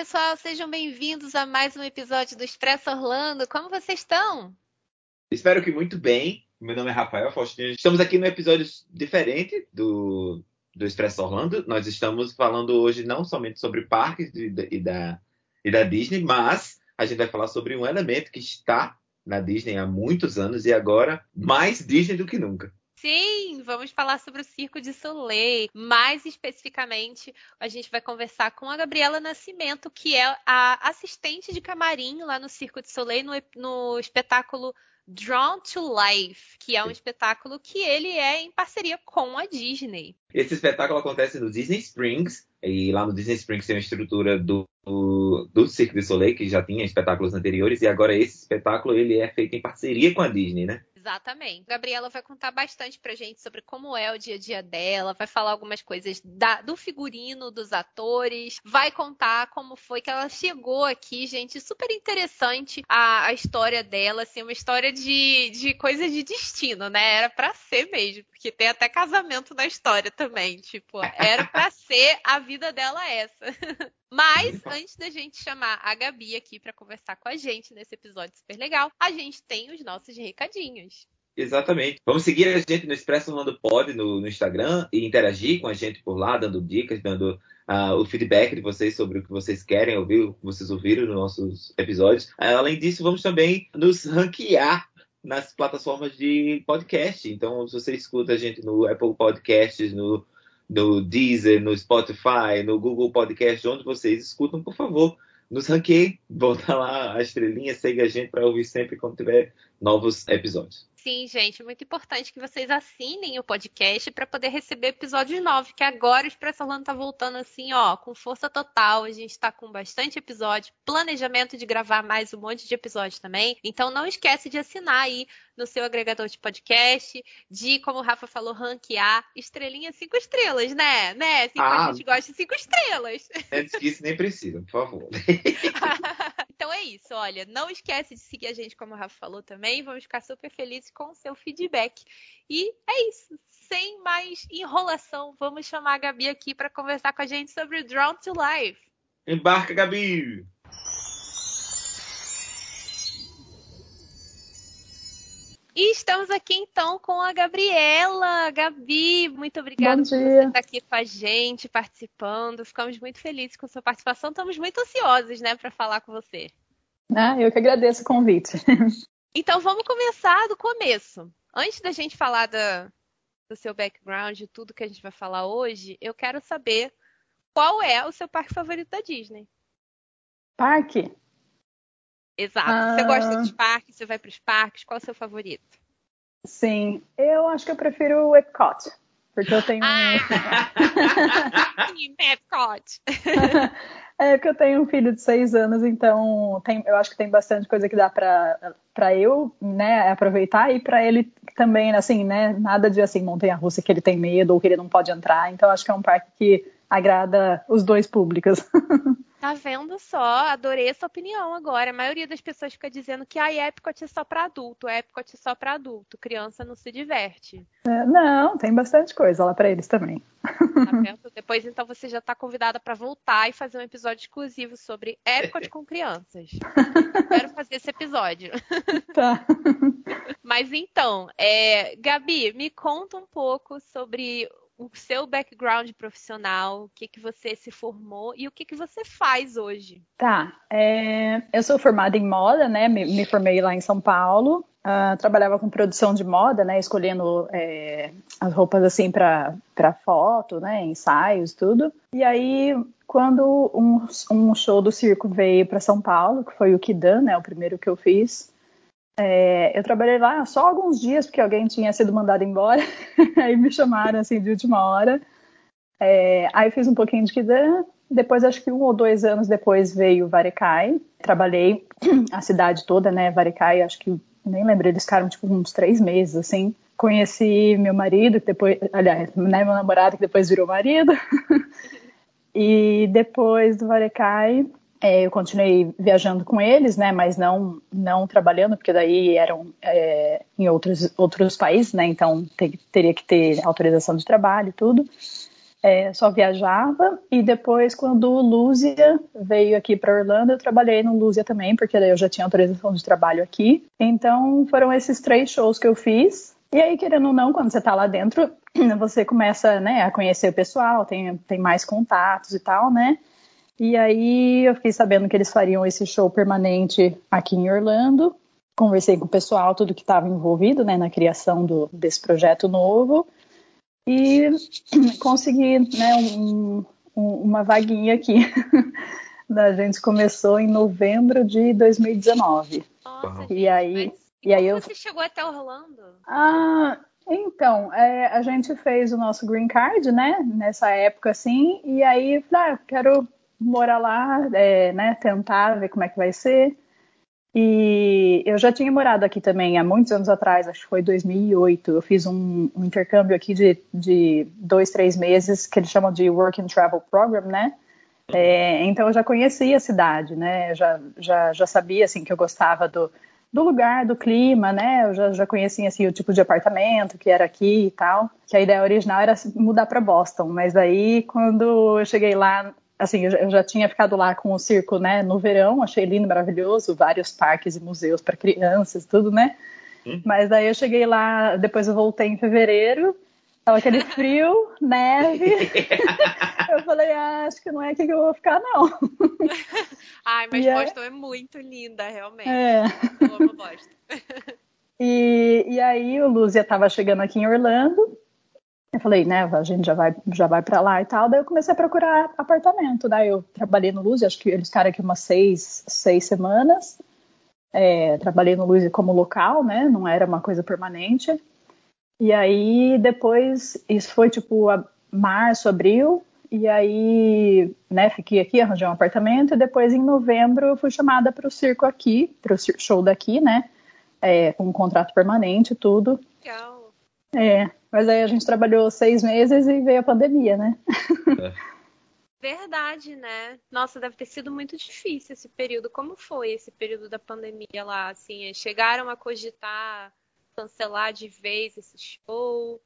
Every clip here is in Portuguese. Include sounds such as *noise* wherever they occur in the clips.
pessoal, sejam bem-vindos a mais um episódio do Expresso Orlando. Como vocês estão? Espero que muito bem. Meu nome é Rafael Faustino. Estamos aqui no episódio diferente do, do Expresso Orlando. Nós estamos falando hoje não somente sobre parques e da, e da Disney, mas a gente vai falar sobre um elemento que está na Disney há muitos anos e agora mais Disney do que nunca. Sim, vamos falar sobre o Circo de Soleil. Mais especificamente, a gente vai conversar com a Gabriela Nascimento, que é a assistente de camarim lá no Circo de Soleil, no, no espetáculo Drawn to Life, que é um espetáculo que ele é em parceria com a Disney. Esse espetáculo acontece no Disney Springs, e lá no Disney Springs tem uma estrutura do, do, Cirque du Soleil, que já tinha espetáculos anteriores, e agora esse espetáculo ele é feito em parceria com a Disney, né? Exatamente. A Gabriela vai contar bastante pra gente sobre como é o dia a dia dela, vai falar algumas coisas da, do figurino, dos atores, vai contar como foi que ela chegou aqui, gente. Super interessante a, a história dela, assim, uma história de, de coisa de destino, né? Era pra ser mesmo, porque tem até casamento na história também. Tipo, era pra ser a vida dela essa. *laughs* Mas, antes da gente chamar a Gabi aqui para conversar com a gente nesse episódio super legal, a gente tem os nossos recadinhos. Exatamente. Vamos seguir a gente no Expresso Orlando Pod no, no, Instagram e interagir com a gente por lá, dando dicas, dando uh, o feedback de vocês sobre o que vocês querem ouvir, o que vocês ouviram nos nossos episódios. Uh, além disso, vamos também nos ranquear nas plataformas de podcast. Então, se você escuta a gente no Apple Podcasts, no no Deezer, no Spotify, no Google Podcast, onde vocês escutam, por favor, nos ranqueiem, volta lá a estrelinha, segue a gente para ouvir sempre quando tiver novos episódios. Sim, gente, muito importante que vocês assinem o podcast para poder receber episódios novos, que agora o Expresso Orlando tá voltando assim, ó, com força total. A gente está com bastante episódio, planejamento de gravar mais um monte de episódios também. Então não esquece de assinar aí no seu agregador de podcast, de, como o Rafa falou, ranquear estrelinha cinco estrelas, né? Né? Assim ah, a gente gosta de cinco estrelas. Antes disso, nem precisa, por favor. *laughs* então é isso, olha, não esquece de seguir a gente, como o Rafa falou também. Vamos ficar super felizes com o seu feedback. E é isso. Sem mais enrolação, vamos chamar a Gabi aqui para conversar com a gente sobre o Drawn to Life. Embarca, Gabi! E estamos aqui então com a Gabriela. Gabi, muito obrigada por você estar aqui com a gente, participando. Ficamos muito felizes com sua participação. Estamos muito ansiosos, né, para falar com você. Ah, eu que agradeço o convite. *laughs* Então vamos começar do começo. Antes da gente falar da, do seu background, de tudo que a gente vai falar hoje, eu quero saber qual é o seu parque favorito da Disney. Parque? Exato. Ah... Você gosta dos parques? Você vai para os parques? Qual é o seu favorito? Sim, eu acho que eu prefiro o Epcot. Porque eu tenho. Ah! *laughs* Epcot! *laughs* É porque eu tenho um filho de seis anos, então tem, eu acho que tem bastante coisa que dá para eu, né, aproveitar e para ele também, assim, né, nada de assim montanha-russa que ele tem medo ou que ele não pode entrar. Então acho que é um parque que agrada os dois públicos. *laughs* Tá vendo só? Adorei essa opinião agora. A maioria das pessoas fica dizendo que a Epcot é só para adulto, Epcot é só para adulto, criança não se diverte. É, não, tem bastante coisa lá para eles também. Tá *laughs* vendo? Depois então você já está convidada para voltar e fazer um episódio exclusivo sobre Epcot com crianças. Quero fazer esse episódio. *laughs* Tá. Mas então, é, Gabi, me conta um pouco sobre o seu background profissional, o que, que você se formou e o que, que você faz hoje. Tá, é, eu sou formada em moda, né? Me, me formei lá em São Paulo. Uh, trabalhava com produção de moda, né? Escolhendo é, as roupas assim para foto, né? Ensaios, tudo. E aí, quando um, um show do circo veio para São Paulo, que foi o Kidan, né? O primeiro que eu fiz. É, eu trabalhei lá só alguns dias, porque alguém tinha sido mandado embora. *laughs* aí me chamaram assim de última hora. É, aí fiz um pouquinho de Kidan. Depois, acho que um ou dois anos depois, veio Varecai. Trabalhei *clears throat* a cidade toda, né? Varecai, acho que nem lembro, eles ficaram tipo uns três meses, assim. Conheci meu marido, que depois, aliás, né, meu namorado, que depois virou marido. *laughs* e depois do Varecai, é, eu continuei viajando com eles, né, mas não não trabalhando, porque daí eram é, em outros, outros países, né, então te, teria que ter autorização de trabalho e tudo. é, só viajava. E depois, quando o Lúzia veio aqui para Orlando, eu trabalhei no Lúzia também, porque daí eu já tinha autorização de trabalho aqui. Então, foram esses três shows que eu fiz. E aí, querendo ou não, quando você está lá dentro, *clears throat* você começa né, a conhecer o pessoal, tem, tem mais contatos e tal, né? E aí eu fiquei sabendo que eles fariam esse show permanente aqui em Orlando. Conversei com o pessoal, tudo que estava envolvido né, na criação do, desse projeto novo e *clears throat* consegui né, um, um, uma vaguinha aqui. *laughs* a gente começou em novembro de 2019. Nossa, e aí, e aí eu... você chegou até Orlando? Ah, então, é, a gente fez o nosso green card, né? Nessa época, assim, e aí, ah, quero morar lá, é, né? Tentar ver como é que vai ser. E eu já tinha morado aqui também há muitos anos atrás, acho que foi 2008. Eu fiz um, um intercâmbio aqui de, de, dois, três meses, que eles chamam de Work and Travel Program, né? É, então eu já conhecia a cidade, né? Já, já, já sabia assim que eu gostava do, do lugar, do clima, né? Eu já, já conhecia assim o tipo de apartamento que era aqui e tal. Que a ideia original era mudar para Boston, mas aí quando eu cheguei lá assim, eu já tinha ficado lá com o circo, né, no verão, achei lindo, maravilhoso, vários parques e museus para crianças, tudo, né? Hum. Mas daí eu cheguei lá, depois eu voltei em fevereiro, tava aquele *laughs* frio, neve. *laughs* eu falei, ah, acho que não é aqui que eu vou ficar, não. *laughs* Ai, mas e Boston é... é... muito linda, realmente. É. Eu amo Boston. e, e aí o Lúcia tava chegando aqui em Orlando, eu falei, né, a gente já vai, já vai para lá e tal. Daí eu comecei a procurar apartamento. Daí eu trabalhei no Luz, acho que eles ficaram aqui umas seis, seis semanas. É, trabalhei no Luz como local, né, não era uma coisa permanente. E aí depois, isso foi tipo março, abril. E aí, né, fiquei aqui, arranjei um apartamento. E depois em novembro eu fui chamada para o circo aqui, para o show daqui, né, é, com um contrato permanente e tudo. Legal. É, mas aí a gente trabalhou seis meses e veio a pandemia, né? É. Verdade, né? Nossa, deve ter sido muito difícil esse período. Como foi esse período da pandemia lá? Assim, chegaram a cogitar cancelar de vez esse show?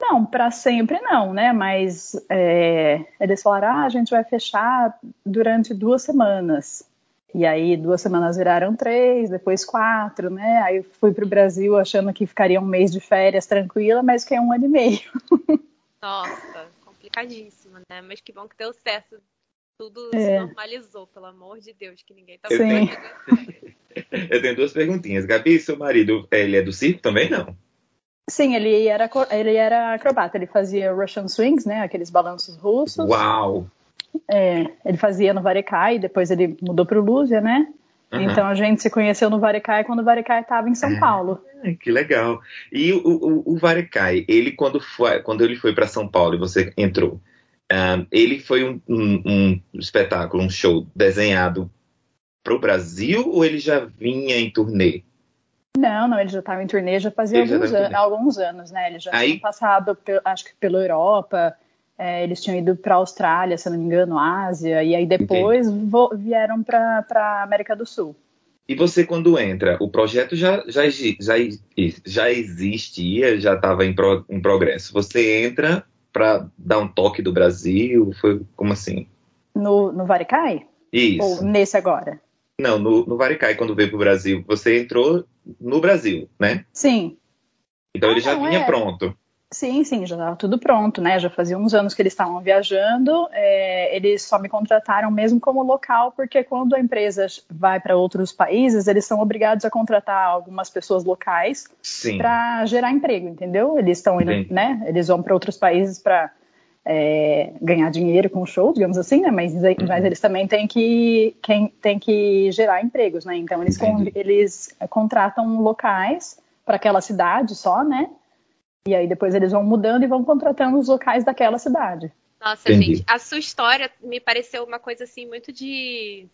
Não, para sempre não, né? Mas é, eles falaram: ah, a gente vai fechar durante duas semanas. E aí duas semanas viraram três, depois quatro, né? Aí fui para o Brasil achando que ficaria um mês de férias tranquila, mas que é um ano e meio. Nossa, complicadíssimo, né? Mas que bom que deu certo. Tudo é. se normalizou, pelo amor de Deus, que ninguém tá Sim. *laughs* Eu tenho duas perguntinhas. Gabi, seu marido, ele é do circo também, não? Sim, ele era, ele era acrobata, ele fazia Russian Swings, né? Aqueles balanços russos. Uau! É, ele fazia no Varecai, depois ele mudou para o Lúzia, né? Uhum. Então a gente se conheceu no Varecai quando o Varecai estava em São é, Paulo. Que legal. E o, o, o Varecai, ele quando, foi, quando ele foi para São Paulo e você entrou, um, ele foi um, um, um, espetáculo, um show desenhado para o Brasil ou ele já vinha em turnê? Não, não, ele já estava em turnê já fazia alguns, já an alguns, anos, né? Ele já Aí... tinha passado, acho que pela Europa, é, eles tinham ido para a Austrália, se não me engano, Ásia, e aí depois vieram para a América do Sul. E você, quando entra, o projeto já, já, já, já existia, já estava em, pro, em progresso. Você entra para dar um toque do Brasil? Foi como assim? No, no Varicai? Isso. Ou nesse agora? Não, no, no Varicai, quando veio para o Brasil. Você entrou no Brasil, né? Sim. Então ah, ele já não, vinha é. pronto. Sim, sim, já estava tudo pronto, né? Já fazia uns anos que eles estavam viajando. É, eles só me contrataram mesmo como local, porque quando a empresa vai para outros países, eles são obrigados a contratar algumas pessoas locais para gerar emprego, entendeu? Eles estão indo, né? Eles vão para outros países para é, ganhar dinheiro com o show, digamos assim, né? Mas, uhum. mas eles também têm que, quem, têm que gerar empregos, né? Então eles, eles contratam locais para aquela cidade só, né? E aí depois eles vão mudando e vão contratando os locais daquela cidade. Nossa, Entendi. gente, a sua história me pareceu uma coisa assim muito de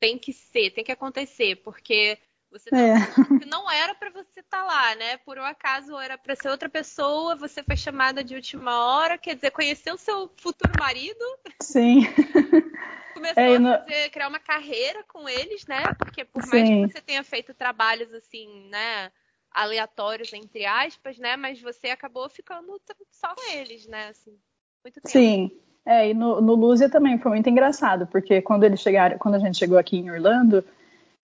tem que ser, tem que acontecer, porque você tá é. *laughs* não era para você estar tá lá, né? Por um acaso era para ser outra pessoa, você foi chamada de última hora, quer dizer, conheceu o seu futuro marido? Sim. *laughs* Começou é, a fazer, criar uma carreira com eles, né? Porque por mais Sim. que você tenha feito trabalhos assim, né? Aleatórios, entre aspas, né? Mas você acabou ficando só com eles, né? Assim. Muito tempo. Sim. É, e no, no Luzia também foi muito engraçado, porque quando eles chegaram, quando a gente chegou aqui em Orlando,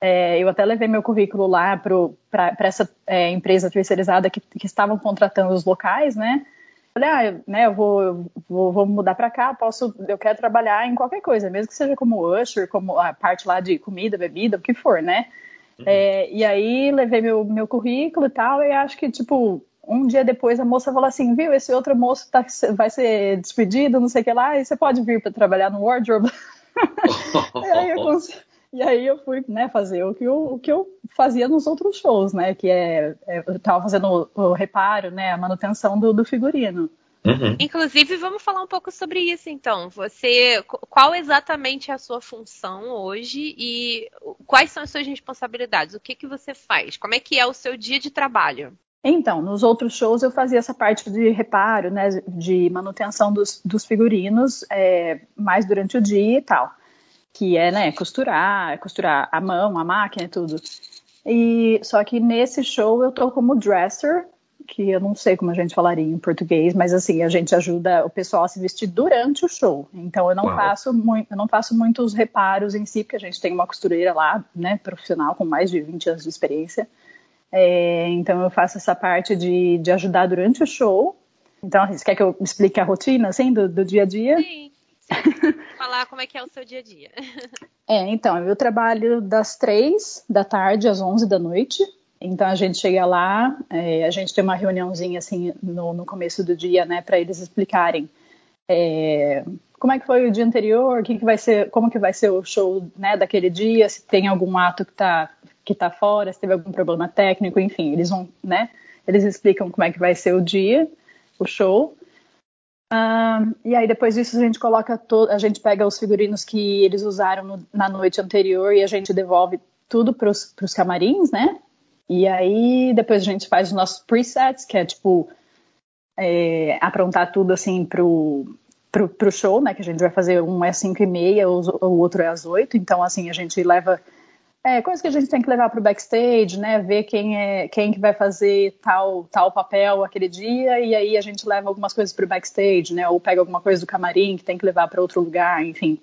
é, eu até levei meu currículo lá para essa é, empresa terceirizada que, que estavam contratando os locais, né? Falei, ah, né, eu vou, vou, vou mudar para cá, posso, eu quero trabalhar em qualquer coisa, mesmo que seja como usher, como a parte lá de comida, bebida, o que for, né? Uhum. É, e aí levei meu, meu currículo e tal, e acho que, tipo, um dia depois a moça falou assim, viu, esse outro moço tá, vai ser despedido, não sei o que lá, e você pode vir para trabalhar no wardrobe. *laughs* e, aí eu e aí eu fui né, fazer o que, eu, o que eu fazia nos outros shows, né? Que é, é eu estava fazendo o, o, reparo, né? A manutenção do, do figurino. Uhum. Inclusive, vamos falar um pouco sobre isso, então. Você, qual exatamente é a sua função hoje e quais são as suas responsabilidades? O que que você faz? Como é que é o seu dia de trabalho? Então, nos outros shows eu fazia essa parte de reparo, né, de manutenção dos, dos figurinos, é, mais durante o dia e tal, que é, né, costurar, costurar a mão, a máquina e tudo. E só que nesse show eu tô como dresser, que eu não sei como a gente falaria em português, mas assim a gente ajuda o pessoal a se vestir durante o show. Então eu não Uau. faço muito, eu não faço muitos reparos em si, porque a gente tem uma costureira lá, né, profissional com mais de 20 anos de experiência. É, então eu faço essa parte de, de ajudar durante o show. Então, você quer que eu explique a rotina, assim, do, do dia a dia? Sim. Falar como é que é o seu dia a dia. É, então, eu trabalho das três da tarde às onze da noite. Então a gente chega lá, é, a gente tem uma reuniãozinha assim no, no começo do dia, né, para eles explicarem é, como é que foi o dia anterior, que, que vai ser, como que vai ser o show, né, daquele dia, se tem algum ato que está que tá fora, se teve algum problema técnico, enfim, eles vão, né, eles explicam como é que vai ser o dia, o show. Uh, e aí depois disso a gente coloca todo, a gente pega os figurinos que eles usaram no, na noite anterior e a gente devolve tudo para os camarins, né? E aí depois a gente faz os nossos presets, que é tipo é, aprontar tudo assim pro, pro, pro show, né? Que a gente vai fazer um é 5 e meia, o, o outro é às 8. Então, assim, a gente leva é, coisas que a gente tem que levar para o backstage, né? Ver quem é quem que vai fazer tal tal papel aquele dia e aí a gente leva algumas coisas para o backstage, né? Ou pega alguma coisa do camarim que tem que levar para outro lugar, enfim,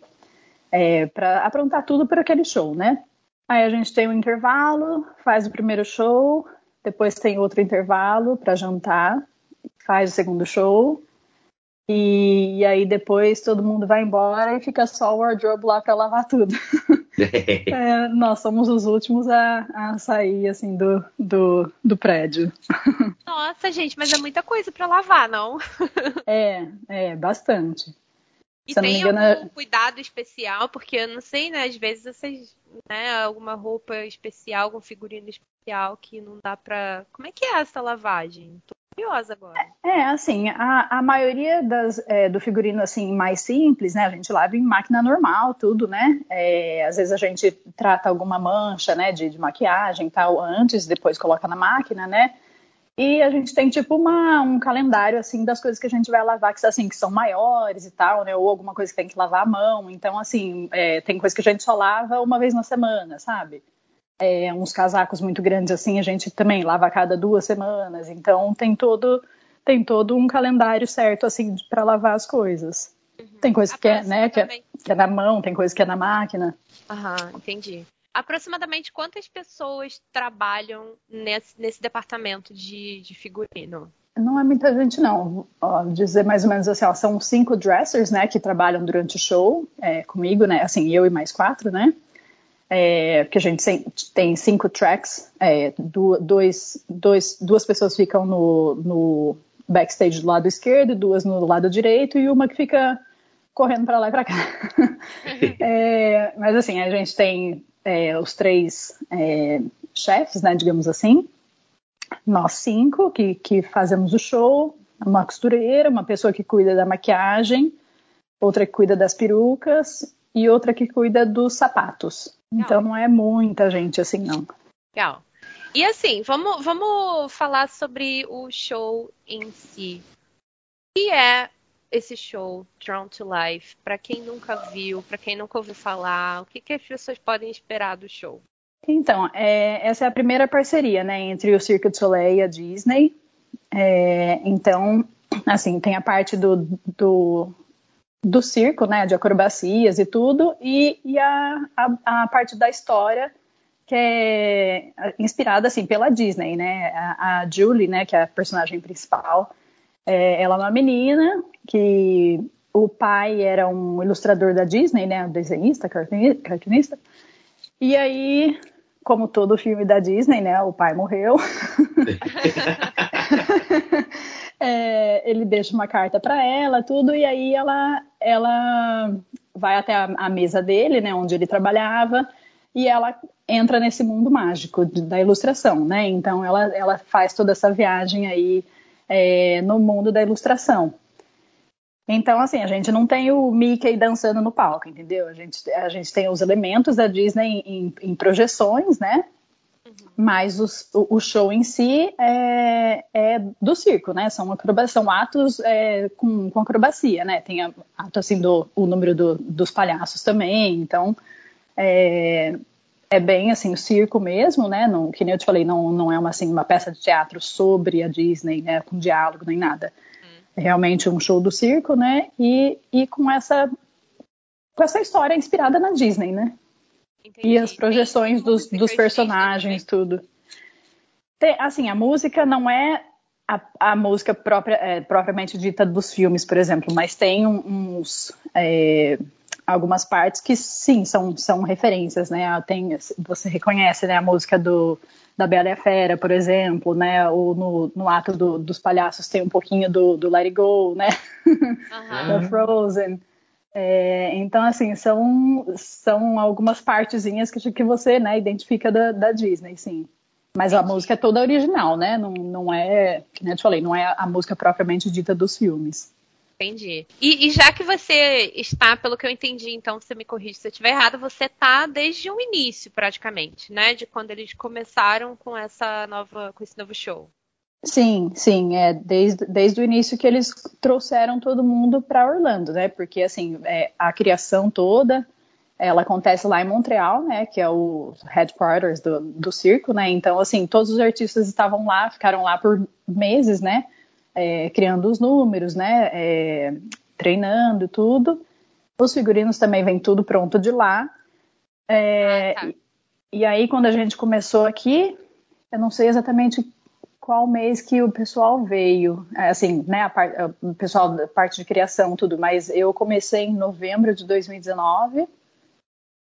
é, para aprontar tudo para aquele show, né? Aí a gente tem um intervalo, faz o primeiro show, depois tem outro intervalo para jantar, faz o segundo show e, e, aí depois todo mundo vai embora e fica só o wardrobe lá para lavar tudo. *laughs* é, nós somos os últimos a, a sair assim do, do, do, prédio. *laughs* Nossa, gente, mas é muita coisa para lavar, não? *laughs* é, é, bastante. E Se tem engano, algum cuidado especial, porque eu não sei, né? Às vezes vocês, né, alguma roupa especial, algum figurino especial que não dá pra. Como é que é essa lavagem? Tô curiosa agora. É, assim, a, a maioria das, é, do figurino assim mais simples, né? A gente lava em máquina normal, tudo, né? É, às vezes a gente trata alguma mancha, né, de, de maquiagem tal antes, depois coloca na máquina, né? E a gente tem tipo uma, um calendário assim das coisas que a gente vai lavar que assim que são maiores e tal, né? Ou alguma coisa que tem que lavar à mão. Então assim é, tem coisa que a gente só lava uma vez na semana, sabe? É, uns casacos muito grandes assim a gente também lava a cada duas semanas. Então tem todo tem todo um calendário certo assim para lavar as coisas. Uhum. Tem coisa que é, né, que é, que é na mão, tem coisa que é na máquina. Aham, entendi aproximadamente quantas pessoas trabalham nesse, nesse departamento de, de, figurino? Não é muita gente, não. Ó, dizer mais ou menos assim, ó, são cinco dressers, né, que trabalham durante o show é, comigo, né, assim, eu e mais quatro, né, é, porque a gente tem cinco tracks, é, dois, dois, duas pessoas ficam no, no backstage do lado esquerdo, duas no lado direito e uma que fica correndo para lá e para cá. *laughs* é, mas assim, a gente tem é, os três é, chefes, né, digamos assim, nós cinco que, que fazemos o show, uma costureira, uma pessoa que cuida da maquiagem, outra que cuida das perucas e outra que cuida dos sapatos. Legal. Então não é muita gente assim, não. Legal. E assim, vamos, vamos falar sobre o show em si. O que é esse show Drawn to Life? Para quem nunca viu, para quem nunca ouviu falar, o que, que as pessoas podem esperar do show? Então, é, essa é a primeira parceria, né, entre o Cirque du Soleil e a Disney. É, então, assim, tem a parte do, do, do circo, né, de acrobacias e tudo, e, e a, a, a, parte da história que é inspirada, assim, pela Disney, né, a, a Julie, né, que é a personagem principal, é, ela é uma menina que o pai era um ilustrador da Disney, né, desenhista, cartunista, e aí, como todo filme da Disney, né, o pai morreu. *laughs* é, ele deixa uma carta para ela, tudo, e aí ela, ela vai até a, a, mesa dele, né, onde ele trabalhava, e ela entra nesse mundo mágico da ilustração, né? Então ela, ela faz toda essa viagem aí é, no mundo da ilustração. Então, assim, a gente não tem o Mickey dançando no palco, entendeu? A gente, a gente tem os elementos da Disney em, em projeções, né? Uhum. Mas os, o, o, show em si é, é, do circo, né? São, são atos é, com, com, acrobacia, né? Tem ato, assim, do o número do, dos palhaços também. Então, é, é bem, assim, o circo mesmo, né? Não, que nem eu te falei, não, não é uma, assim, uma peça de teatro sobre a Disney, né? Com diálogo nem nada realmente um show do circo, né? E, e com essa com essa história inspirada na Disney, né? Entendi. E as projeções dos, dos personagens, tudo. Tem, assim, a música não é a, a música própria, é, propriamente dita dos filmes, por exemplo, mas tem uns é, algumas partes que sim são, são referências, né? Tem, você reconhece né, a música do da Bela e a Fera, por exemplo, né? Ou no, no ato do, dos palhaços tem um pouquinho do, do Let It Go, né? Uhum. *laughs* da Frozen. É, então, assim, são, são algumas partezinhas que, que você né, identifica da, da Disney, sim. Mas a música é toda original, né? Não, não é, eu te falei, não é a música propriamente dita dos filmes. Entendi. E, e, já que você está, pelo que eu entendi, então você me corrige se eu estiver errado, você está desde o início, praticamente, né? De quando eles começaram com essa nova, com esse novo show. Sim, sim, é desde, desde o início que eles trouxeram todo mundo para Orlando, né? Porque assim, é, a criação toda ela acontece lá em Montreal, né? Que é o headquarters do, do circo, né? Então, assim, todos os artistas estavam lá, ficaram lá por meses, né? É, criando os números, né? É, treinando tudo. Os figurinos também vem tudo pronto de lá. É, ah, tá. e, e, aí, quando a gente começou aqui, eu não sei exatamente qual mês que o pessoal veio, é, assim, né, o pessoal da parte de criação, tudo, mas eu comecei em novembro de 2019,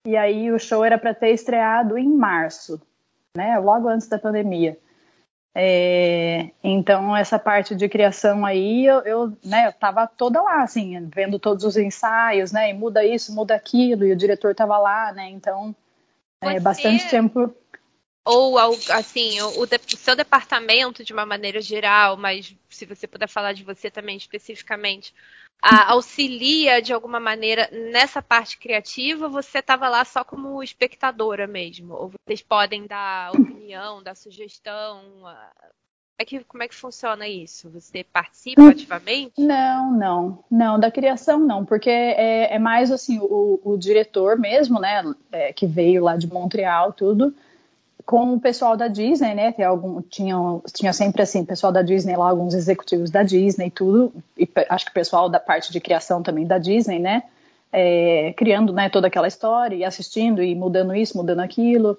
e aí o show era para ter estreado em março, né, logo antes da pandemia. É, então, essa parte de criação aí, eu, eu, né, eu tava toda lá, assim, vendo todos os ensaios, né, e muda isso, muda aquilo, e o diretor tava lá, né, então, é, bastante tempo. Ou, assim, o, o, seu departamento, de uma maneira geral, mas se você puder falar de você também especificamente, a, auxilia de alguma maneira nessa parte criativa, você estava lá só como espectadora mesmo? Ou vocês podem dar opinião, dar sugestão? É que, como é que funciona isso? Você participa hum, ativamente? Não, não, não, da criação não, porque é, é mais assim, o, o, diretor mesmo, né, é, que veio lá de Montreal, tudo, com o pessoal da Disney, né? Tem algum, tinha, sempre assim, pessoal da Disney lá, alguns executivos da Disney, tudo, e acho que o pessoal da parte de criação também da Disney, né? É, criando né, toda aquela história e assistindo e mudando isso, mudando aquilo.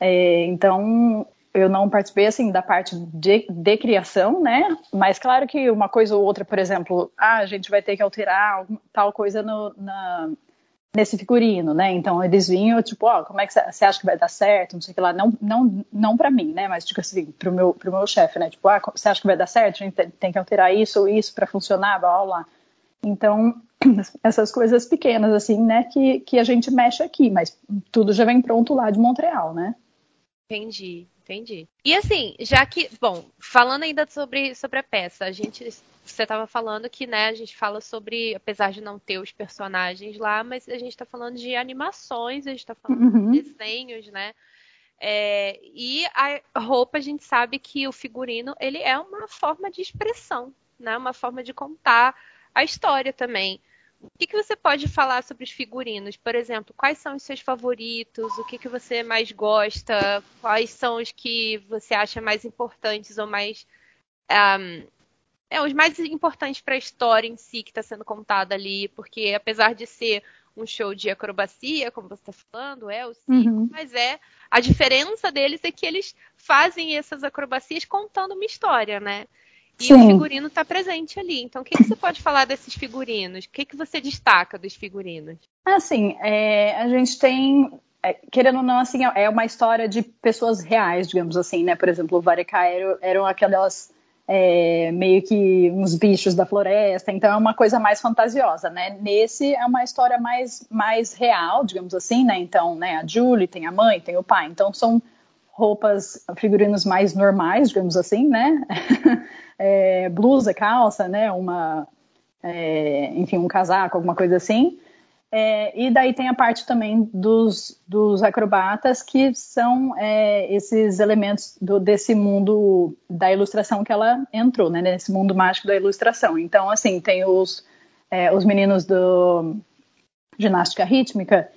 É, então eu não participei assim da parte de, de, criação, né? Mas claro que uma coisa ou outra, por exemplo, ah, a gente vai ter que alterar tal coisa no, na, nesse figurino, né? Então eles vinham, tipo, ó, oh, como é que você acha que vai dar certo? Não sei o que lá. Não, não, não para mim, né? Mas, tipo assim, pro meu, pro meu chefe, né? Tipo, ah, você acha que vai dar certo? A gente tem que alterar isso ou isso para funcionar, blá, blá. Então, *clears throat* essas coisas pequenas, assim, né? Que, que a gente mexe aqui, mas tudo já vem pronto lá de Montreal, né? Entendi, entendi. E assim, já que, bom, falando ainda sobre, sobre a peça, a gente você estava falando que, né, a gente fala sobre, apesar de não ter os personagens lá, mas a gente está falando de animações, a gente está falando uhum. de desenhos, né? É, e a roupa, a gente sabe que o figurino, ele é uma forma de expressão, né? Uma forma de contar a história também. O que, que você pode falar sobre os figurinos? Por exemplo, quais são os seus favoritos? O que, que você mais gosta? Quais são os que você acha mais importantes ou mais um, é, os mais importantes para a história em si que está sendo contada ali, porque apesar de ser um show de acrobacia, como você está falando, é o circo, uhum. mas é a diferença deles é que eles fazem essas acrobacias contando uma história, né? E Sim. o figurino está presente ali. Então, o que, que, você pode falar desses figurinos? O que, que você destaca dos figurinos? Assim, é, a gente tem, é, querendo ou não, assim, é uma história de pessoas reais, digamos assim, né? Por exemplo, o Vareca eram, eram aquelas é, meio que uns bichos da floresta, então é uma coisa mais fantasiosa, né? Nesse é uma história mais, mais real, digamos assim, né? Então, né, a Julie tem a mãe, tem o pai, então são roupas, figurinos mais normais, digamos assim, né? *laughs* é, blusa, calça, né? Uma, é, enfim, um casaco, alguma coisa assim. É, e daí tem a parte também dos, dos acrobatas, que são é, esses elementos do, desse mundo da ilustração que ela entrou, né? Nesse mundo mágico da ilustração. Então, assim, tem os, é, os meninos do ginástica rítmica,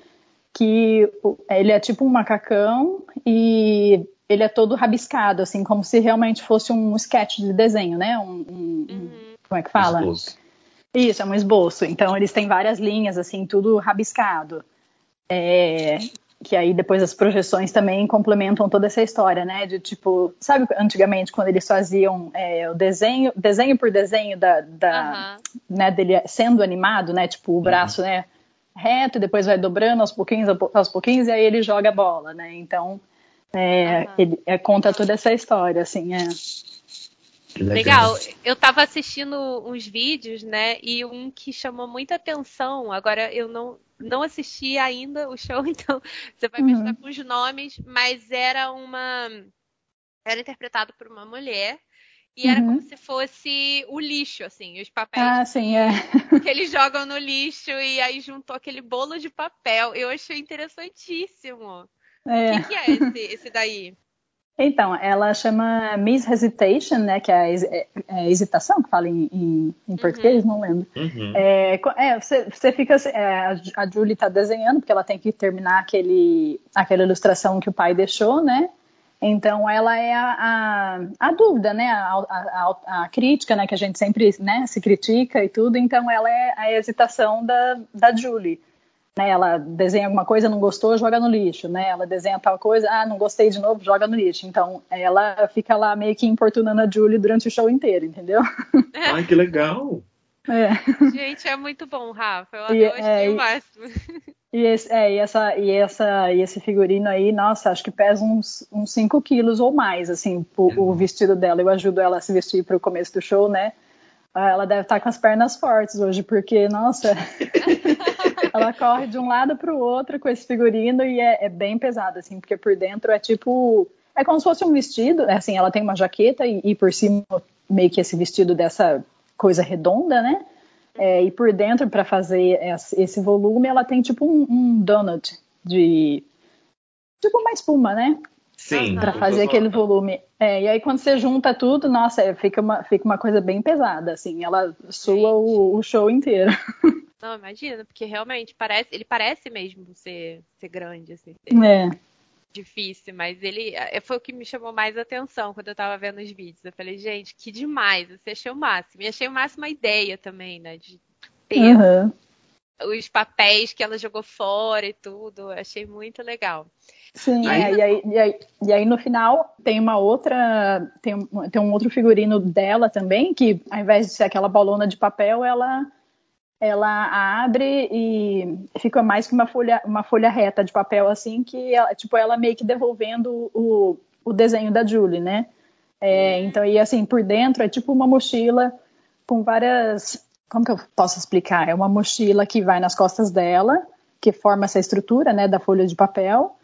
que ele é tipo um macacão e ele é todo rabiscado, assim, como se realmente fosse um sketch de desenho, né? Um, um, uhum. Como é que fala? Esposo. Isso, é um esboço. Então eles têm várias linhas, assim, tudo rabiscado. É, que aí depois as projeções também complementam toda essa história, né? De tipo, sabe antigamente quando eles faziam é, o desenho, desenho por desenho da, da uhum. né, dele sendo animado, né? Tipo o braço, uhum. né? Reto, e depois vai dobrando aos pouquinhos, aos pouquinhos, e aí ele joga a bola, né? Então, é, uhum. ele é, conta toda essa história, assim, é. Legal. Legal. Eu estava assistindo uns vídeos, né? E um que chamou muita atenção. Agora eu não, não assisti ainda o show, *laughs* então você vai me ajudar uhum. com os nomes, mas era uma. Era interpretado por uma mulher. E era uhum. como se fosse o lixo, assim, os papéis ah, sim, é. *laughs* que eles jogam no lixo e aí juntou aquele bolo de papel. Eu achei interessantíssimo. É. O que, que é esse, esse daí? Então, ela chama Miss Hesitation, né, que é a, é, é hesitação, que fala em, em, em uhum. português, não lembro. Uhum. É, é, você, você fica, é, a Julie está desenhando, porque ela tem que terminar aquele, aquela ilustração que o pai deixou, né, então ela é a, a, a dúvida, né, a, a, a, crítica, né, que a gente sempre, né, se critica e tudo, então ela é a hesitação da, da Julie. Né, ela desenha alguma coisa, não gostou, joga no lixo, né? Ela desenha tal coisa, ah, não gostei de novo, joga no lixo. Então, ela fica lá meio que importunando a Julie durante o show inteiro, entendeu? Ai, que legal! É. Gente, é muito bom, Rafa. Eu, e, eu achei é, o máximo. E, esse, é, e, essa, e, essa, e esse figurino aí, nossa, acho que pesa uns, uns 5 quilos ou mais, assim, o, o vestido dela. Eu ajudo ela a se vestir para o começo do show, né? Ah, ela deve estar com as pernas fortes hoje, porque, nossa, *laughs* ela corre de um lado para o outro com esse figurino e é, é, bem pesado, assim, porque por dentro é tipo. É como se fosse um vestido, é assim, ela tem uma jaqueta e, e por cima meio que esse vestido dessa coisa redonda, né? É, e por dentro, para fazer esse volume, ela tem tipo um, um donut de. Tipo uma espuma, né? Sim. Para fazer aquele volume. É, e aí quando você junta tudo, nossa, é, fica uma, fica uma coisa bem pesada, assim, ela sua o, o, show inteiro. *laughs* Não, imagina, porque realmente parece, ele parece mesmo ser, ser grande, assim. Ser é. Difícil, mas ele é, foi o que me chamou mais atenção quando eu tava vendo os vídeos. Eu falei, gente, que demais, você achei o máximo. E achei o máximo a ideia também, né? De ter uhum. Os papéis que ela jogou fora e tudo. Achei muito legal. Sim, e, aí, e, aí, e, aí, e aí no final tem uma outra, tem um, tem um outro figurino dela também, que ao invés de ser aquela bolona de papel, ela ela abre e fica mais que uma folha, uma folha reta de papel assim, que ela, tipo ela meio que devolvendo o, o desenho da Julie, né? É, então, e assim, por dentro é tipo uma mochila com várias. Como que eu posso explicar? É uma mochila que vai nas costas dela, que forma essa estrutura, né, da folha de papel.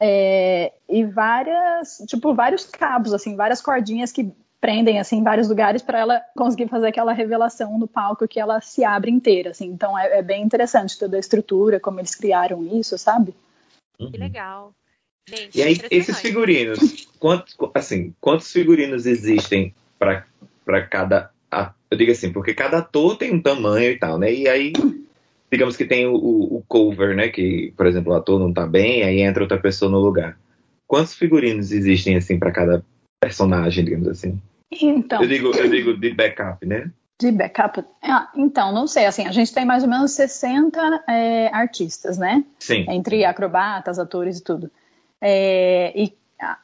É, e várias, tipo, vários cabos, assim, várias cordinhas que prendem, assim, em vários lugares para ela conseguir fazer aquela revelação no palco que ela se abre inteira, assim. Então é, é bem interessante toda a estrutura, como eles criaram isso, sabe? Uhum. Que legal. Gente, e aí, esses figurinos, quantos, assim, quantos figurinos existem para cada. Eu digo assim, porque cada ator tem um tamanho e tal, né? E aí digamos que tem o, o, cover, né? Que, por exemplo, o ator não tá bem, aí entra outra pessoa no lugar. Quantos figurinos existem, assim, para cada personagem, digamos assim? Então. Eu digo, eu digo de backup, né? De backup? Ah, então, não sei, assim, a gente tem mais ou menos 60 é, artistas, né? Sim. Entre acrobatas, atores e tudo. É, e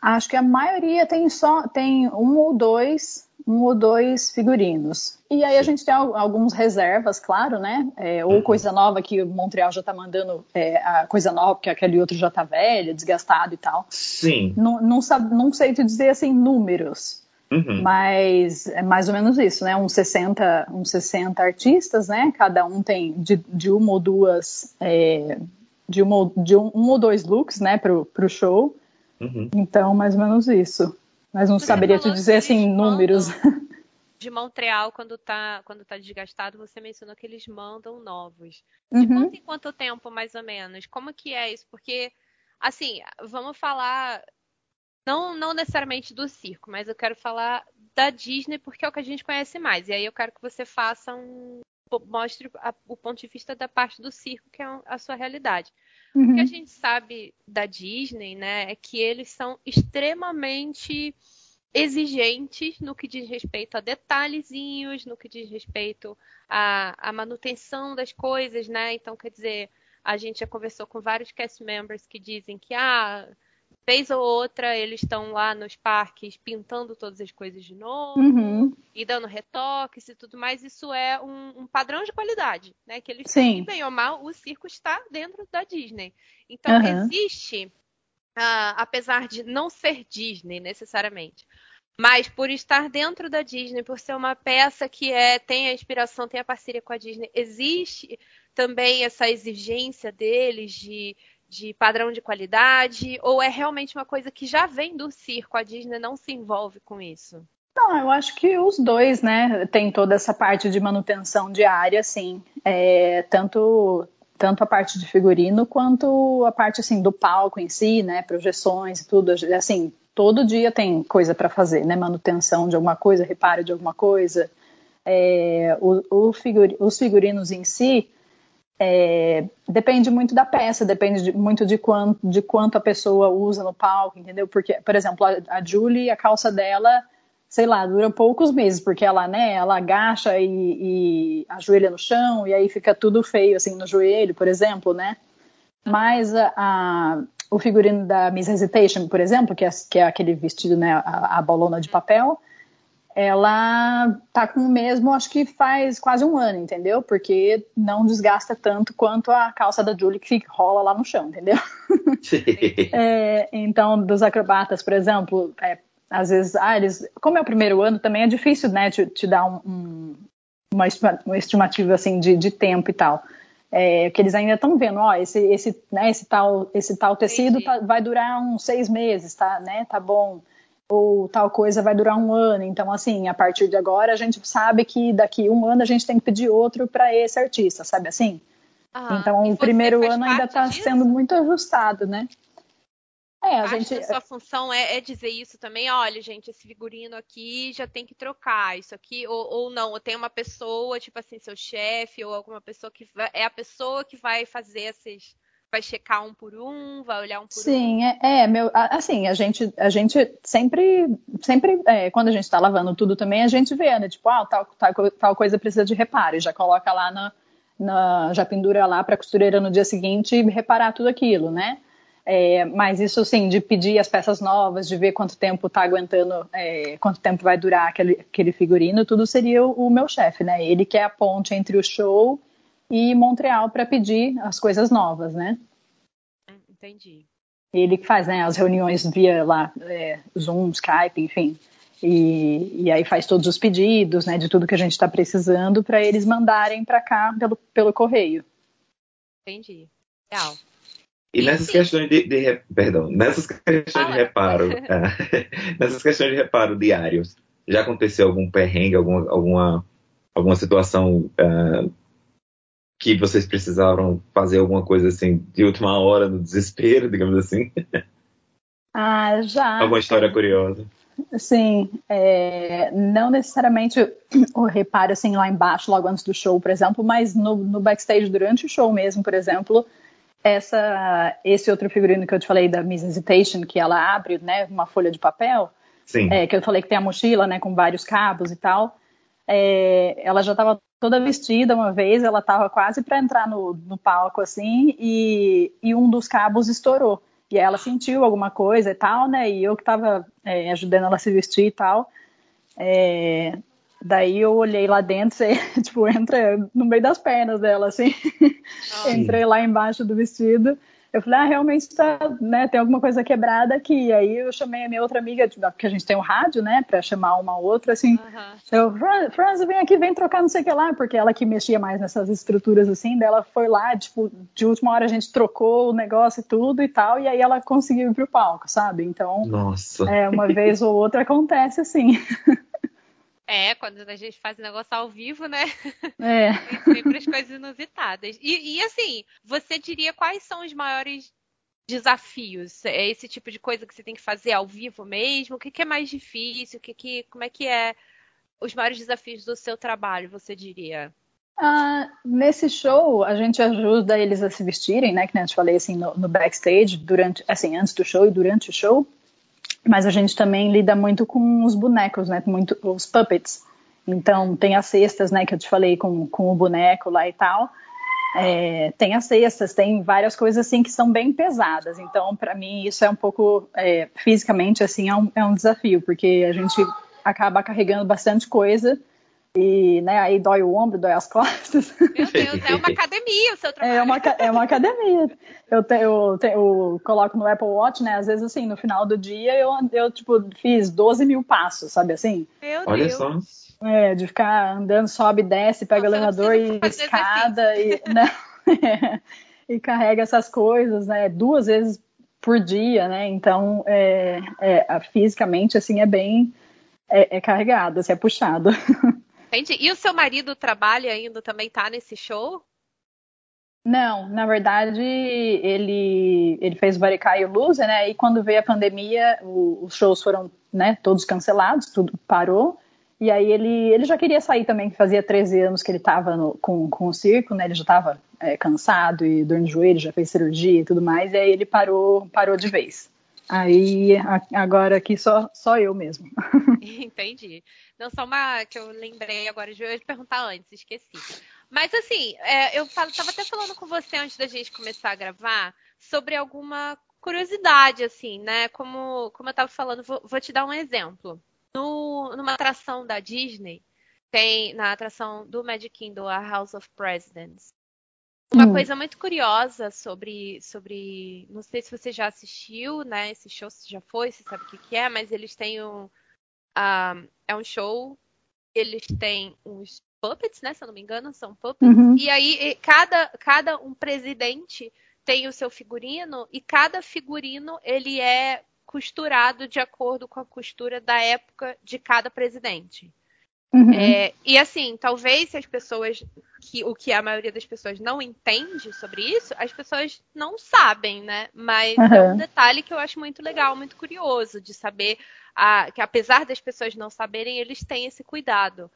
acho que a maioria tem só tem um ou dois um ou dois figurinos. E aí a gente tem alguns reservas, claro, né? É, ou uhum. coisa nova que o Montreal já está mandando, é, a coisa nova, porque aquele outro já está velho, desgastado e tal. Sim. Não, não, sabe, não sei te dizer assim números. Uhum. Mas é mais ou menos isso, né? Uns 60, uns 60 artistas, né? Cada um tem de, de uma ou duas, é, de, uma, de um, um, ou dois looks, né? Pro, pro show. Uhum. Então, mais ou menos isso. Mas não você saberia te dizer assim números. *laughs* De Montreal, quando tá, quando tá desgastado, você mencionou que eles mandam novos. De uhum. quanto em quanto tempo, mais ou menos? Como que é isso? Porque, assim, vamos falar não, não necessariamente do circo, mas eu quero falar da Disney porque é o que a gente conhece mais. E aí eu quero que você faça um. mostre a, o ponto de vista da parte do circo, que é a sua realidade. Uhum. O que a gente sabe da Disney, né, é que eles são extremamente exigentes no que diz respeito a detalhezinhos, no que diz respeito à, à manutenção das coisas, né? Então, quer dizer, a gente já conversou com vários cast members que dizem que ah, vez ou outra eles estão lá nos parques pintando todas as coisas de novo uhum. e dando retoques e tudo mais. Isso é um, um padrão de qualidade, né? Que eles Sim. bem ou mal, o circo está dentro da Disney. Então uhum. existe, uh, apesar de não ser Disney necessariamente, mas por estar dentro da Disney, por ser uma peça que é tem a inspiração, tem a parceria com a Disney, existe também essa exigência deles de de padrão de qualidade? Ou é realmente uma coisa que já vem do circo? A Disney não se envolve com isso? Não, eu acho que os dois, né? Tem toda essa parte de manutenção diária, sim. É, tanto tanto a parte de figurino quanto a parte assim do palco em si, né? Projeções e tudo. Assim, todo dia tem coisa para fazer, né? Manutenção de alguma coisa, reparo de alguma coisa. É, o, o figuri, os figurinos em si, é, depende muito da peça, depende de, muito de quanto, de quanto a pessoa usa no palco, entendeu? Porque, por exemplo, a, a Julie, a calça dela, sei lá, dura poucos meses, porque ela, né, ela agacha e, e ajoelha no chão, e aí fica tudo feio, assim, no joelho, por exemplo, né? Mas a, a, o figurino da Miss Hesitation, por exemplo, que é, que é aquele vestido, né, a, a bolona de papel, ela tá com o mesmo, acho que faz quase um ano, entendeu? Porque não desgasta tanto quanto a calça da Julie que fica, rola lá no chão, entendeu? *laughs* é, então, dos acrobatas, por exemplo, é, às vezes, ah, eles, como é o primeiro ano, também é difícil, né, te, te dar um, um, uma, uma estimativa assim de, de tempo e tal. É, que eles ainda estão vendo, ó, esse, esse, né, esse tal, esse tal tecido tá, vai durar uns seis meses, tá, né, tá bom ou tal coisa vai durar um ano. Então, assim, a partir de agora a gente sabe que daqui um ano a gente tem que pedir outro para esse artista, sabe assim? Ah, então, o primeiro ano ainda está sendo muito ajustado, né? É, a gente. Sua função é, é, dizer isso também. Olha, gente, esse figurino aqui já tem que trocar. Isso aqui, ou, ou não, ou tem uma pessoa, tipo assim, seu chefe, ou alguma pessoa que vai, é a pessoa que vai fazer esses vai checar um por um, vai olhar um por Sim, um? Sim, é, é, meu, assim, a gente, a gente sempre, sempre, é, quando a gente está lavando tudo também, a gente vê, né, tipo, ah, tal, tal, tal coisa precisa de reparo, e já coloca lá na, na já pendura lá para a costureira no dia seguinte reparar tudo aquilo, né? É, mas isso sim, de pedir as peças novas, de ver quanto tempo está aguentando, é, quanto tempo vai durar aquele, aquele figurino, tudo seria o, o meu chefe, né? Ele que é a ponte entre o show e Montreal para pedir as coisas novas, né? Entendi. Ele que faz né, as reuniões via lá, é, Zoom, Skype, enfim. E, e, aí faz todos os pedidos, né, de tudo que a gente está precisando para eles mandarem para cá pelo, pelo correio. Entendi. Legal. E nessas questões de, de, perdão, nessas questões de reparo, é, *laughs* *laughs* nessas questões de reparo diários, já aconteceu algum perrengue, alguma, alguma, alguma situação uh, que vocês precisaram fazer alguma coisa assim de última hora, no desespero, *laughs* digamos assim? Ah, já. Alguma história curiosa? Sim, é, não necessariamente o reparo assim lá embaixo, logo antes do show, por exemplo, mas no, no backstage durante o show mesmo, por exemplo, essa, esse outro figurino que eu te falei da Miss Hesitation, que ela abre né, uma folha de papel. É, que eu falei que tem a mochila, né, com vários cabos e tal. É, ela já estava toda vestida uma vez, ela estava quase para entrar no, no, palco assim, e, e, um dos cabos estourou. E ela sentiu alguma coisa e tal, né? E eu que estava é, ajudando ela a se vestir e tal. É, daí eu olhei lá dentro, *laughs* e, tipo, entra no meio das pernas dela, assim. Entrei lá embaixo do vestido. Eu falei, ah, realmente tá, né, tem alguma coisa quebrada aqui. E aí eu chamei a minha outra amiga, porque a gente tem o um rádio, né, pra chamar uma outra, assim. Uhum. Eu, Franz, vem aqui, vem trocar não sei o que lá, porque ela que mexia mais nessas estruturas, assim, dela foi lá, tipo, de última hora a gente trocou o negócio e tudo e tal, e aí ela conseguiu ir pro palco, sabe? Então, Nossa. É, uma vez ou outra acontece assim. *laughs* É, quando a gente faz negócio ao vivo, né? *laughs* É. *laughs* Tem sempre as coisas inusitadas. E, e, assim, você diria quais são os maiores desafios? É esse tipo de coisa que você tem que fazer ao vivo mesmo? O que, que é mais difícil? O que, que, como é que é os maiores desafios do seu trabalho, você diria? Ah, nesse show, a gente ajuda eles a se vestirem, né? Que nem eu te falei assim, no, no backstage, durante, assim, antes do show e durante o show. Mas a gente também lida muito com os bonecos, né? Muito, os puppets. Então, tem as cestas, né? Que eu te falei com, com o boneco lá e tal. É, tem as cestas, tem várias coisas assim que são bem pesadas. Então, para mim, isso é um pouco é, fisicamente assim é um, é um desafio, porque a gente acaba carregando bastante coisa e né, aí dói o ombro, dói as *laughs* costas. Meu Deus, é uma *laughs* academia o seu trabalho. É uma, é uma academia. Eu, te, eu, te, eu, coloco no Apple Watch, né? Às vezes, assim, no final do dia eu, eu tipo, fiz 12 mil passos, sabe assim? Meu Olha Deus. só. É, de ficar andando, sobe, desce, pega o elevador e escada e, *laughs* né? e carrega essas coisas, né? Duas vezes por dia, né? Então, é, é, fisicamente, assim, é bem é, é carregado, assim, é puxado. Entendi. E o seu marido trabalha ainda, também tá nesse show? Não, na verdade, ele, ele fez o Varicai e o Loser, né? E quando veio a pandemia, o, os shows foram né, todos cancelados, tudo parou. E aí ele, ele já queria sair também, que fazia 13 anos que ele estava com, com o circo, né? Ele já estava é, cansado e dor no joelho, já fez cirurgia e tudo mais. E aí ele parou, parou de vez. Aí agora aqui só, só eu mesmo. *laughs* Entendi. Não só uma que eu lembrei agora de eu perguntar antes, esqueci. Mas assim, é, eu estava até falando com você antes da gente começar a gravar sobre alguma curiosidade, assim, né? Como, como eu estava falando, vou, vou, te dar um exemplo. No, numa atração da Disney, tem na atração do Magic Kingdom, a House of Presidents, uma hum. coisa muito curiosa sobre, sobre. Não sei se você já assistiu, né? Esse show, se já foi, você sabe o que, que é, mas eles têm um. Uh, é um show. Eles têm uns puppets, né? Se eu não me engano, são puppets. Uhum. E aí, cada, cada um presidente tem o seu figurino e cada figurino ele é costurado de acordo com a costura da época de cada presidente. Uhum. É, e assim, talvez se as pessoas, que, o que a maioria das pessoas não entende sobre isso, as pessoas não sabem, né? Mas uhum. é um detalhe que eu acho muito legal, muito curioso de saber a, que apesar das pessoas não saberem, eles têm esse cuidado.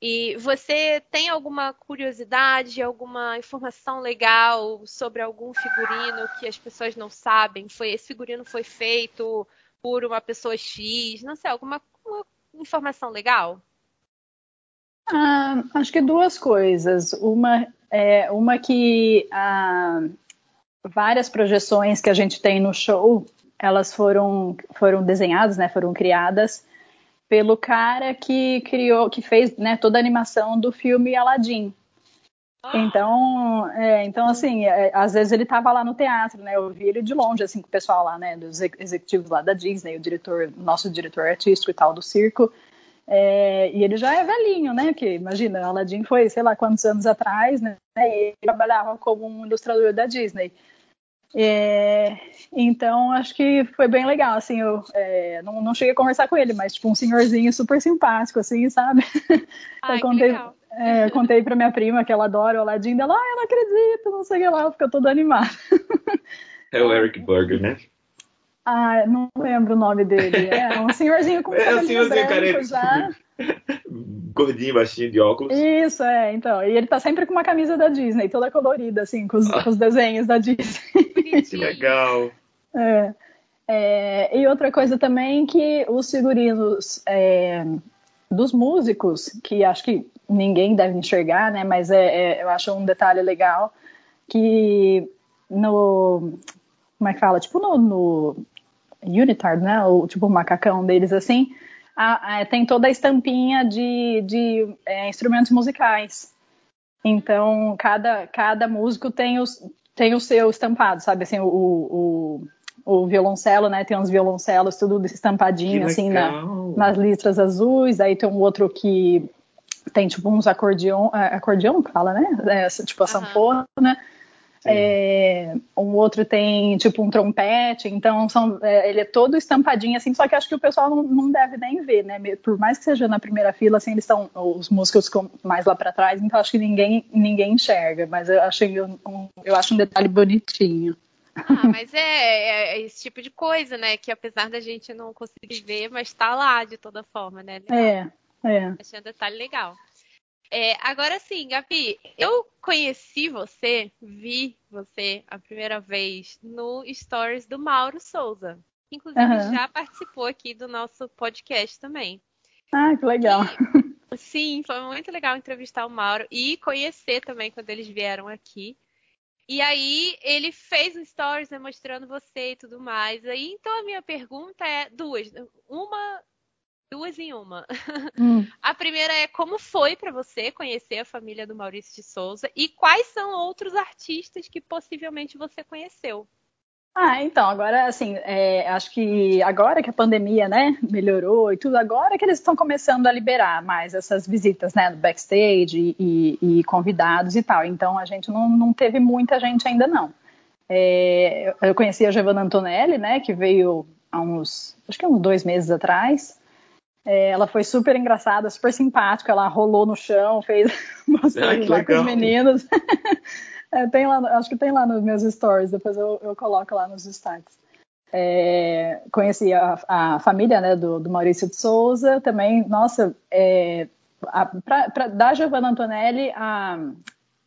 E você tem alguma curiosidade, alguma informação legal sobre algum figurino que as pessoas não sabem? Foi esse figurino foi feito por uma pessoa X, não sei, alguma informação legal? Ah, acho que duas coisas. Uma é uma que ah, várias projeções que a gente tem no show, elas foram foram desenhadas, né? Foram criadas pelo cara que criou, que fez né, toda a animação do filme Aladdin. Então, é, então assim, é, às vezes ele estava lá no teatro, né? Eu vi ele de longe, assim, com o pessoal lá, né? Dos executivos lá da Disney, o diretor, nosso diretor artístico e tal do circo. É, e ele já é velhinho, né? Que imagina, Aladdin foi, sei lá quantos anos atrás, né? E ele trabalhava como um ilustrador da Disney. É, então acho que foi bem legal, assim, eu é, não, não, cheguei a conversar com ele, mas tipo um senhorzinho super simpático, assim, sabe? *laughs* Ai, eu contei, é, contei pra minha prima que ela adora o Aladdin, dela, ah, eu não acredito, não sei o que lá, eu fico toda animada. É o Eric Burger, né? Ah, não lembro o nome dele. *laughs* É um senhorzinho com é, um senhorzinho branco já. *laughs* Gordinho, baixinho, de óculos. Isso, é, então. E ele tá sempre com uma camisa da Disney, toda colorida, assim, com os, ah. com os desenhos da Disney. *laughs* Que legal. É. É, e outra coisa também que os figurinos é, dos músicos, que acho que ninguém deve enxergar, né? Mas é, é, eu acho um detalhe legal que no como é que fala? Tipo no, no unitard, né? O tipo o macacão deles assim, a, a, tem toda a estampinha de, de é, instrumentos musicais. Então cada cada músico tem os tem o seu estampado, sabe? Assim, o, o, o violoncelo, né? Tem uns violoncelos tudo estampadinho, assim, na, nas listras azuis. Aí tem um outro que tem, tipo, uns acordeão, é, acordeão fala, né? É, tipo, a sanfona, né? É, um outro tem tipo um trompete, então são, é, ele é todo estampadinho assim, só que acho que o pessoal não, não, deve nem ver, né? Por mais que seja na primeira fila, assim, eles estão os músicos mais lá para trás, então acho que ninguém ninguém enxerga, mas eu achei um, um, eu acho um detalhe bonitinho. Ah, mas é, é, é, esse tipo de coisa, né? Que apesar da gente não conseguir ver, mas tá lá de toda forma, né? Legal. É, é. Achei um detalhe legal. É, agora sim, Gabi, eu conheci você, vi você a primeira vez no Stories do Mauro Souza. Inclusive, uhum. já participou aqui do nosso podcast também. Ah, que legal. E, sim, foi muito legal entrevistar o Mauro e conhecer também quando eles vieram aqui. E aí ele fez um stories né, mostrando você e tudo mais. Aí então a minha pergunta é duas, uma, duas em uma. Hum. *laughs* A primeira é como foi para você conhecer a família do Maurício de Souza e quais são outros artistas que possivelmente você conheceu? Ah, então, agora, assim, é, acho que agora que a pandemia, né, melhorou e tudo, agora que eles estão começando a liberar mais essas visitas, né, do backstage e, e convidados e tal. Então, a gente não, não teve muita gente ainda, não. É, eu conheci a Giovanna Antonelli, né, que veio há uns, acho que uns dois meses atrás. É, ela foi super engraçada, super simpática, ela rolou no chão, fez *laughs* mostrou ah, lá com os meninos. *laughs* É, tem lá, acho que tem lá nos meus stories, depois eu, eu coloco lá nos destaques. É, conheci a, a, família né, do, do, Maurício de Souza também. Nossa, é, a, pra, pra, da Giovanna Antonelli, a,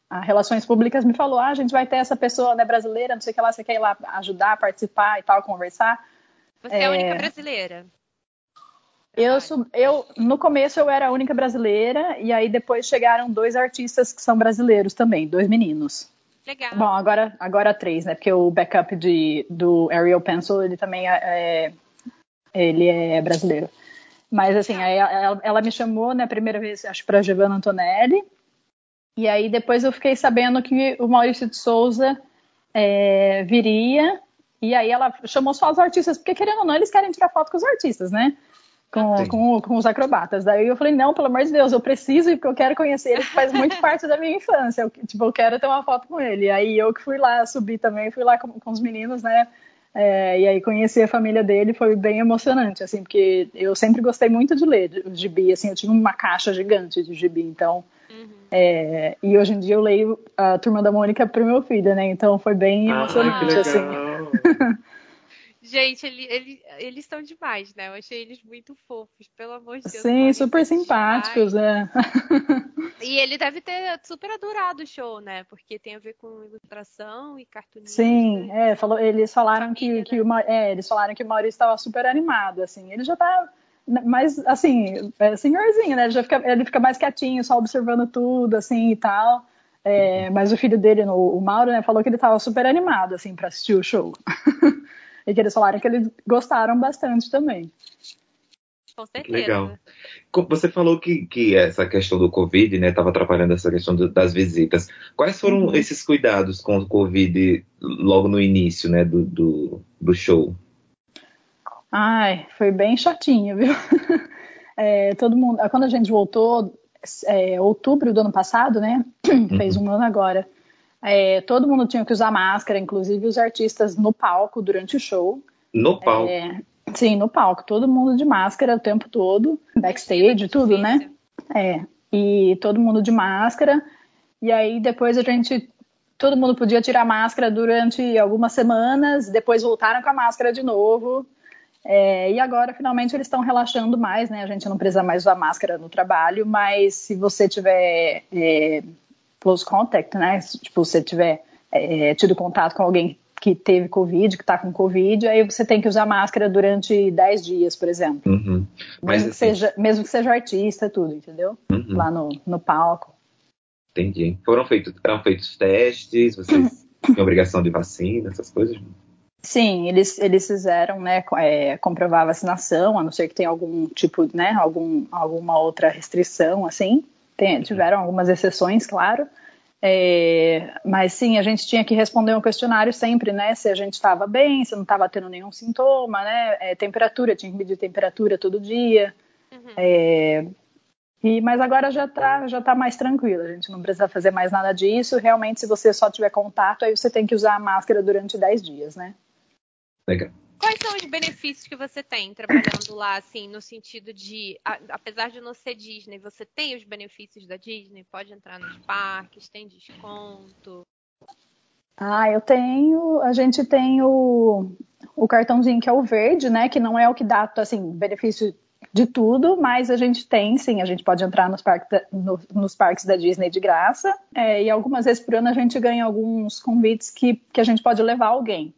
a, Relações Públicas me falou: ah, a gente vai ter essa pessoa né, brasileira, não sei o que lá, você quer ir lá ajudar, participar e tal, conversar. Você é, a única é, brasileira. Eu, sou, eu, no começo eu era a única brasileira, e aí depois chegaram dois artistas que são brasileiros também, dois meninos. Legal. Bom, agora, agora três, né? Porque o backup de, do Ariel Pencil, ele também é, é ele é brasileiro. Mas assim, aí ela, ela, me chamou, né, a primeira vez, acho, para Giovanna Antonelli. E aí depois eu fiquei sabendo que o Maurício de Souza é, viria. E aí ela chamou só os artistas, porque querendo ou não, eles querem tirar foto com os artistas, né? Com, com, com, os acrobatas. Daí eu falei, não, pelo amor de Deus, eu preciso porque eu quero conhecer ele, que faz muito parte da minha infância. Eu, tipo, eu quero ter uma foto com ele. Aí eu que fui lá subir também, fui lá com, com os meninos, né? É, e aí conhecer a família dele foi bem emocionante, assim, porque eu sempre gostei muito de ler o gibi, assim, eu tinha uma caixa gigante de gibi, então. Uhum. É, e hoje em dia eu leio a Turma da Mônica pro meu filho, né? Então foi bem ah, emocionante, assim. *laughs* Gente, ele, ele, eles estão demais, né? Eu achei eles muito fofos, pelo amor de Deus. Sim, super simpáticos, demais. é. *laughs* E ele deve ter super adorado o show, né? Porque tem a ver com ilustração e cartunismo. Sim, né? é, falou, eles falaram Família, que, que né? o, é, eles falaram que o Maurício estava super animado, assim. Ele já tá mais, assim, é senhorzinho, né? Ele, já fica, ele fica mais quietinho, só observando tudo, assim, e tal. É, mas o filho dele, o Mauro, né, falou que ele estava super animado, assim, para assistir o show. *laughs* e que eles falaram que eles gostaram bastante também. Com certeza. Legal. Você falou que, que essa questão do Covid, né, estava atrapalhando essa questão do, das visitas. Quais foram uhum. esses cuidados com o Covid logo no início, né, do, do, do show? Ai, foi bem chatinho, viu? *laughs* É, todo mundo, quando a gente voltou, é, outubro do ano passado, né, *clears throat* fez uhum. um ano agora, é, todo mundo tinha que usar máscara, inclusive os artistas no palco durante o show. No palco? É, sim, no palco. Todo mundo de máscara o tempo todo, backstage, tudo, né? É. E todo mundo de máscara. E aí depois a gente. Todo mundo podia tirar máscara durante algumas semanas, depois voltaram com a máscara de novo. É, e agora, finalmente, eles estão relaxando mais, né? A gente não precisa mais usar máscara no trabalho, mas se você tiver é, close contact, né? Tipo, você tiver é, tido contato com alguém que teve Covid, que está com Covid, aí você tem que usar máscara durante 10 dias, por exemplo. Uhum. Mas, mesmo, assim, que seja, mesmo que seja artista, tudo, entendeu? Uhum. Lá no, no palco. Entendi. Foram feitos, eram feitos testes, vocês *coughs* tinham obrigação de vacina, essas coisas? Sim, eles, eles fizeram, né, é, comprovar a vacinação, a não ser que tenha algum tipo, né, algum, alguma outra restrição, assim. Tem, tiveram algumas exceções, claro. É, mas sim, a gente tinha que responder um questionário sempre, né? Se a gente estava bem, se não estava tendo nenhum sintoma, né? É, temperatura, tinha que medir temperatura todo dia. Uhum. É, e, mas agora já está já tá mais tranquilo, a gente não precisa fazer mais nada disso. Realmente, se você só tiver contato, aí você tem que usar a máscara durante 10 dias, né? Legal. Quais são os benefícios que você tem trabalhando lá, assim, no sentido de, a, apesar de não ser Disney, você tem os benefícios da Disney? Pode entrar nos parques, tem desconto? Ah, eu tenho. A gente tem o, o cartãozinho que é o verde, né? Que não é o que dá, assim, benefício de tudo, mas a gente tem, sim, a gente pode entrar nos parques da, no, nos parques da Disney de graça. É, e algumas vezes por ano a gente ganha alguns convites que, que a gente pode levar alguém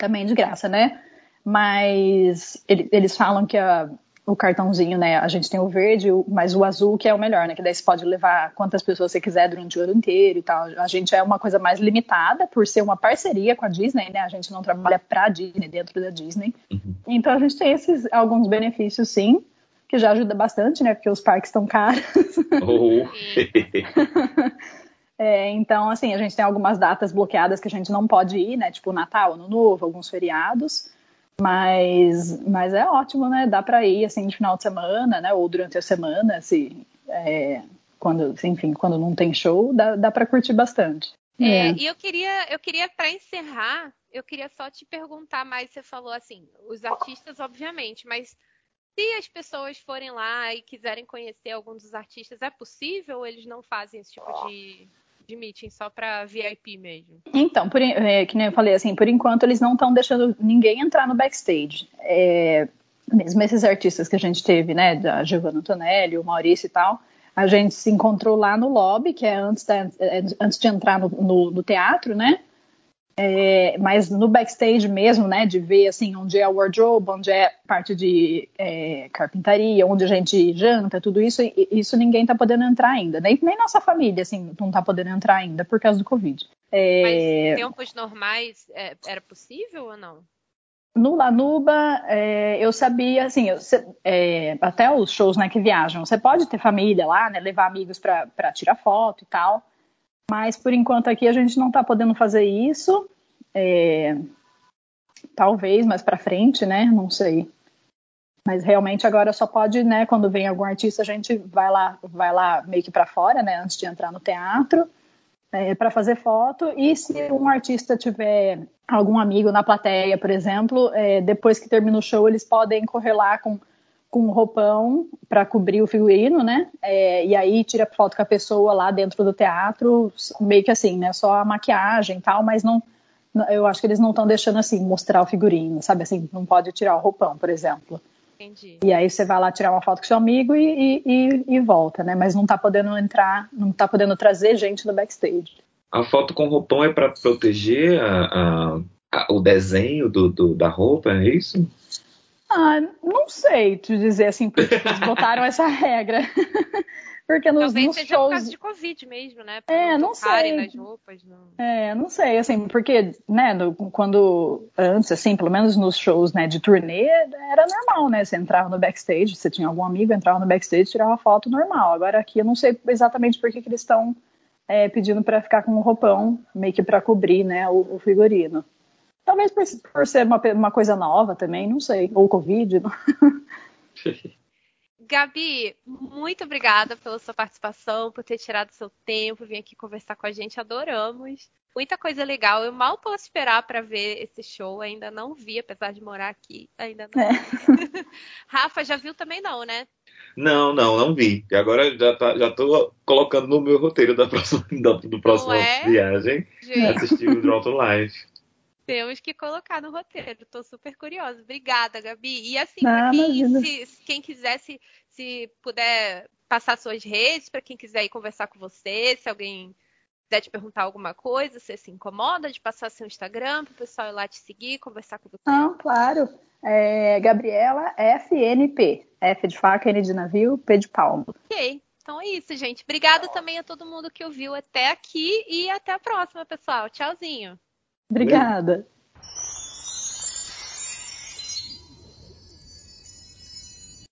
também de graça, né? Mas ele, eles falam que a, o cartãozinho, né? A gente tem o verde, mas o azul que é o melhor, né? Que daí você pode levar quantas pessoas você quiser durante o ano inteiro e tal. A gente é uma coisa mais limitada por ser uma parceria com a Disney, né? A gente não trabalha para a Disney dentro da Disney. Uhum. Então a gente tem esses alguns benefícios, sim, que já ajuda bastante, né? Porque os parques estão caros. Oh. *laughs* *laughs* É, então, assim, a gente tem algumas datas bloqueadas que a gente não pode ir, né? Tipo Natal, Ano Novo, alguns feriados. Mas, mas é ótimo, né? Dá para ir assim de final de semana, né? Ou durante a semana, se é, quando, enfim, quando não tem show, dá, dá para curtir bastante. É, E eu queria, eu queria para encerrar, eu queria só te perguntar mais. Você falou assim, os artistas, obviamente, mas se as pessoas forem lá e quiserem conhecer algum dos artistas, é possível ou eles não fazem esse tipo de, de meeting só para VIP mesmo? Então, por, é, que nem eu falei, assim, por enquanto eles não estão deixando ninguém entrar no backstage. É, mesmo esses artistas que a gente teve, né, da Giovanna Antonelli, o Maurício e tal, a gente se encontrou lá no lobby, que é antes, da, é, antes de entrar no, no, no teatro, né? É, mas no backstage mesmo, né, de ver assim onde é o wardrobe, onde é parte de é, carpintaria, onde a gente janta, tudo isso, isso ninguém tá podendo entrar ainda, nem, nem nossa família assim não tá podendo entrar ainda por causa do covid. É, mas tempos normais é, era possível ou não? No Lanuba, é, eu sabia, assim, eu, é, até os shows né, que viajam, você pode ter família lá, né, levar amigos para tirar foto e tal, mas por enquanto aqui a gente não está podendo fazer isso. É, talvez mais para frente, né? Não sei. Mas realmente agora só pode, né? Quando vem algum artista, a gente vai lá, vai lá meio que para fora, né? Antes de entrar no teatro, é, para fazer foto. E se um artista tiver algum amigo na plateia, por exemplo, é, depois que termina o show, eles podem correr lá com com um roupão para cobrir o figurino, né? É, e aí tira foto com a pessoa lá dentro do teatro, meio que assim, né? Só a maquiagem e tal, mas não. Eu acho que eles não estão deixando assim mostrar o figurino, sabe? Assim, não pode tirar o roupão, por exemplo. Entendi. E aí você vai lá tirar uma foto com seu amigo e, e, e volta, né? Mas não tá podendo entrar, não tá podendo trazer gente no backstage. A foto com roupão é para proteger a, a, a, o desenho do, do, da roupa, é isso? Ah, não sei te dizer assim, porque eles botaram essa *laughs* regra. *laughs* porque nos, Talvez nos seja shows... por causa de Covid mesmo, né? Pra É, não sei. nas roupas. Não... É, não sei, assim, porque, né, no, quando, antes, assim, pelo menos nos shows, né, de turnê, era normal, né, você entrava no backstage, você tinha algum amigo, entrava no backstage, tirava foto normal. Agora aqui eu não sei exatamente por que, que eles estão é, pedindo para ficar com o roupão, meio que para cobrir, né, o, o figurino. Talvez por, por ser uma, uma, coisa nova também, não sei. Ou Covid. *laughs* Gabi, muito obrigada pela sua participação, por ter tirado seu tempo, vir aqui conversar com a gente. Adoramos. Muita coisa legal. Eu mal posso esperar para ver esse show. Ainda não vi, apesar de morar aqui. Ainda não. É. *laughs* Rafa, já viu também não, né? Não, não, não vi. E agora já, tá, já tô colocando no meu roteiro da próxima, *laughs* da, do próximo é? viagem Gente. assistir o Draw to Life. Temos que colocar no roteiro. Tô super curiosa. Obrigada, Gabi. E assim, Ah, quem, se, quem quiser, se, se puder passar suas redes, para quem quiser ir conversar com você, se alguém quiser te perguntar alguma coisa, você se incomoda de passar seu Instagram para o pessoal ir lá te seguir, conversar com você? Não, claro. É Gabriela FNP. F de faca, N de navio, P de palmo. Ok. Então é isso, gente. Obrigada também a todo mundo que ouviu até aqui e até a próxima, pessoal. Tchauzinho. Obrigada.